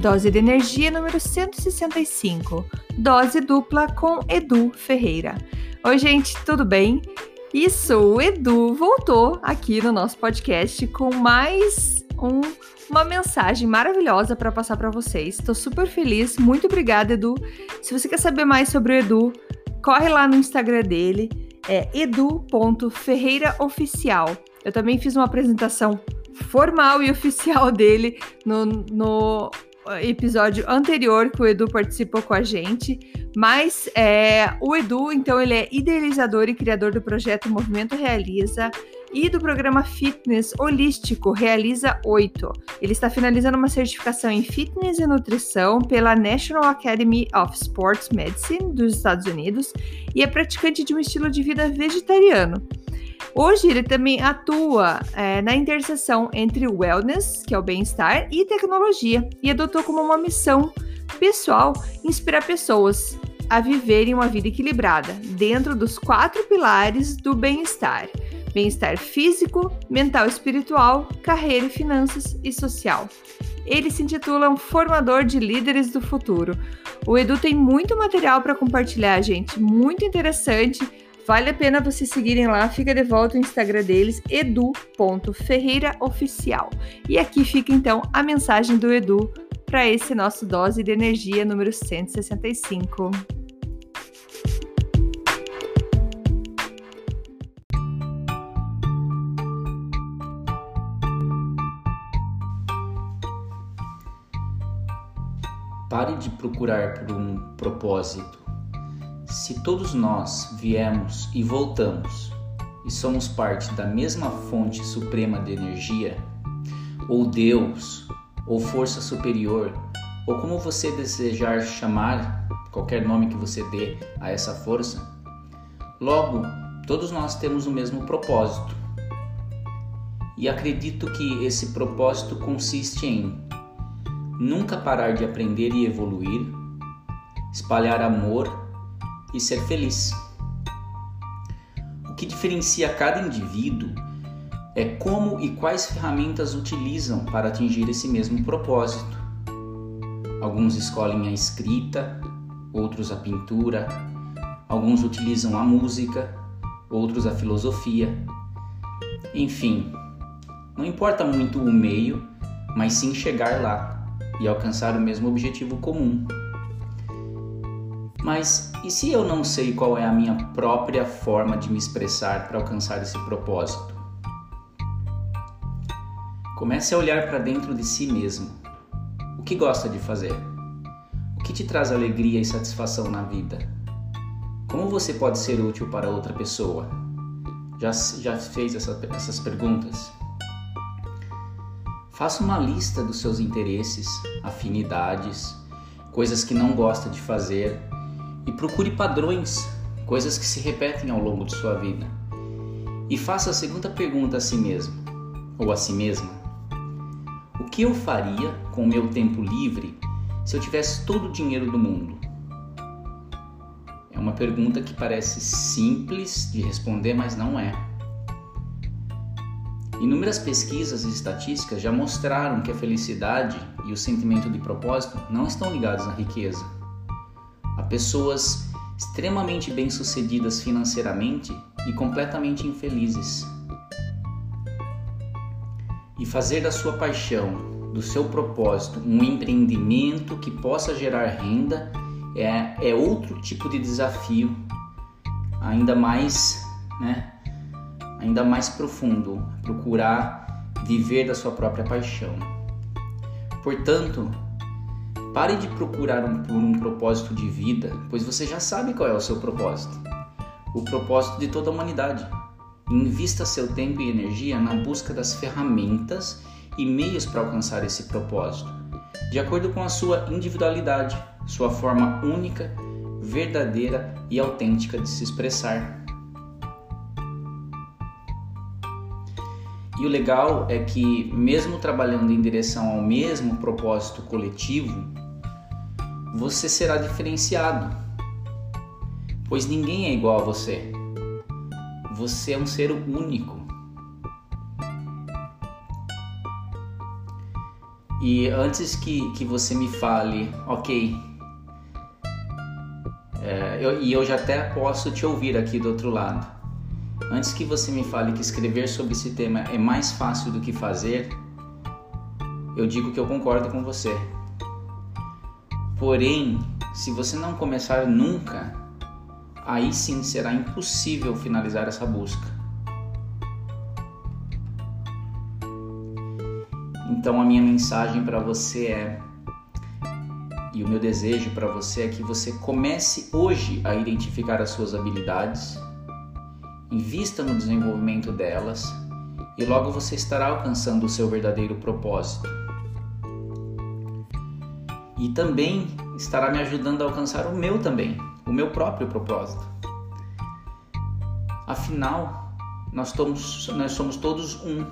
Dose de energia número 165. Dose dupla com Edu Ferreira. Oi, gente, tudo bem? Isso, o Edu voltou aqui no nosso podcast com mais um, uma mensagem maravilhosa para passar para vocês. Estou super feliz, muito obrigada, Edu. Se você quer saber mais sobre o Edu, corre lá no Instagram dele, é edu.ferreiraoficial. Eu também fiz uma apresentação formal e oficial dele no, no episódio anterior que o Edu participou com a gente, mas é, o Edu, então, ele é idealizador e criador do projeto Movimento Realiza e do programa Fitness Holístico Realiza 8. Ele está finalizando uma certificação em Fitness e Nutrição pela National Academy of Sports Medicine dos Estados Unidos e é praticante de um estilo de vida vegetariano. Hoje ele também atua é, na interseção entre wellness, que é o bem-estar, e tecnologia, e adotou como uma missão pessoal inspirar pessoas a viverem uma vida equilibrada dentro dos quatro pilares do bem-estar: bem-estar físico, mental, espiritual, carreira, finanças e social. Ele se intitula um formador de líderes do futuro. O Edu tem muito material para compartilhar, gente, muito interessante Vale a pena vocês seguirem lá, fica de volta o Instagram deles, edu.ferreiraoficial. E aqui fica então a mensagem do Edu para esse nosso dose de energia número 165. Pare de procurar por um propósito se todos nós viemos e voltamos e somos parte da mesma fonte suprema de energia, ou Deus, ou força superior, ou como você desejar chamar, qualquer nome que você dê a essa força, logo todos nós temos o mesmo propósito. E acredito que esse propósito consiste em nunca parar de aprender e evoluir, espalhar amor e ser feliz. O que diferencia cada indivíduo é como e quais ferramentas utilizam para atingir esse mesmo propósito. Alguns escolhem a escrita, outros a pintura, alguns utilizam a música, outros a filosofia. Enfim, não importa muito o meio, mas sim chegar lá e alcançar o mesmo objetivo comum. Mas e se eu não sei qual é a minha própria forma de me expressar para alcançar esse propósito? Comece a olhar para dentro de si mesmo. O que gosta de fazer? O que te traz alegria e satisfação na vida? Como você pode ser útil para outra pessoa? Já, já fez essa, essas perguntas? Faça uma lista dos seus interesses, afinidades, coisas que não gosta de fazer e procure padrões, coisas que se repetem ao longo de sua vida. E faça a segunda pergunta a si mesmo, ou a si mesma: O que eu faria com o meu tempo livre se eu tivesse todo o dinheiro do mundo? É uma pergunta que parece simples de responder, mas não é. Inúmeras pesquisas e estatísticas já mostraram que a felicidade e o sentimento de propósito não estão ligados à riqueza pessoas extremamente bem-sucedidas financeiramente e completamente infelizes. E fazer da sua paixão, do seu propósito, um empreendimento que possa gerar renda é, é outro tipo de desafio, ainda mais, né, ainda mais profundo, procurar viver da sua própria paixão. Portanto, Pare de procurar um, por um propósito de vida, pois você já sabe qual é o seu propósito. O propósito de toda a humanidade. Invista seu tempo e energia na busca das ferramentas e meios para alcançar esse propósito, de acordo com a sua individualidade, sua forma única, verdadeira e autêntica de se expressar. E o legal é que, mesmo trabalhando em direção ao mesmo propósito coletivo, você será diferenciado, pois ninguém é igual a você. Você é um ser único. E antes que, que você me fale, ok, é, eu, e eu já até posso te ouvir aqui do outro lado. Antes que você me fale que escrever sobre esse tema é mais fácil do que fazer, eu digo que eu concordo com você. Porém, se você não começar nunca, aí sim será impossível finalizar essa busca. Então a minha mensagem para você é e o meu desejo para você é que você comece hoje a identificar as suas habilidades, invista no desenvolvimento delas e logo você estará alcançando o seu verdadeiro propósito. E também estará me ajudando a alcançar o meu também, o meu próprio propósito. Afinal, nós somos, nós somos todos um.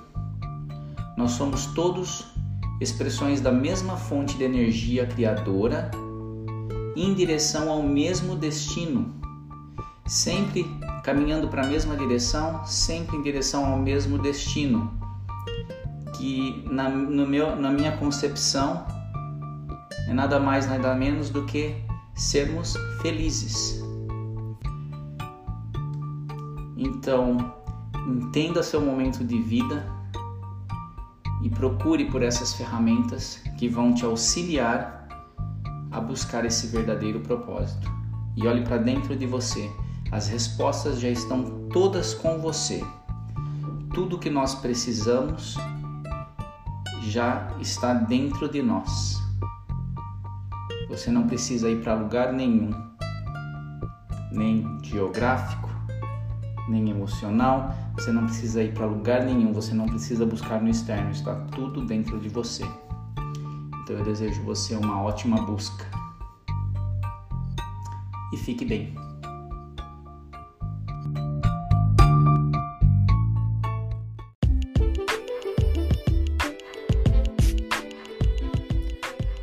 Nós somos todos expressões da mesma fonte de energia criadora em direção ao mesmo destino, sempre caminhando para a mesma direção, sempre em direção ao mesmo destino, que na, meu, na minha concepção é nada mais nada menos do que sermos felizes. Então, entenda seu momento de vida e procure por essas ferramentas que vão te auxiliar a buscar esse verdadeiro propósito. E olhe para dentro de você, as respostas já estão todas com você. Tudo que nós precisamos já está dentro de nós. Você não precisa ir para lugar nenhum, nem geográfico, nem emocional, você não precisa ir para lugar nenhum, você não precisa buscar no externo, está tudo dentro de você. Então eu desejo você uma ótima busca. E fique bem.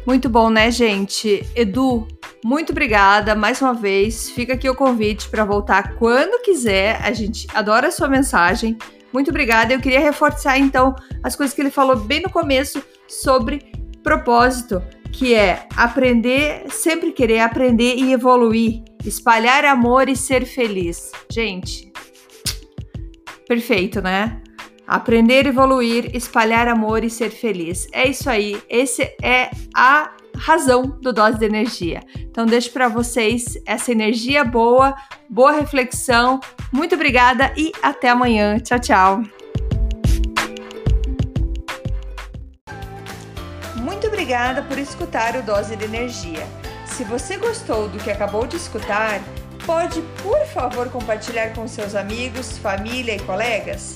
Muito bom, né, gente? Edu, muito obrigada mais uma vez. Fica aqui o convite para voltar quando quiser. A gente adora a sua mensagem. Muito obrigada. Eu queria reforçar então as coisas que ele falou bem no começo sobre propósito, que é aprender, sempre querer aprender e evoluir, espalhar amor e ser feliz. Gente, perfeito, né? Aprender, evoluir, espalhar amor e ser feliz. É isso aí. Esse é a razão do dose de energia. Então deixo para vocês essa energia boa, boa reflexão. Muito obrigada e até amanhã. Tchau, tchau. Muito obrigada por escutar o Dose de Energia. Se você gostou do que acabou de escutar, pode, por favor, compartilhar com seus amigos, família e colegas?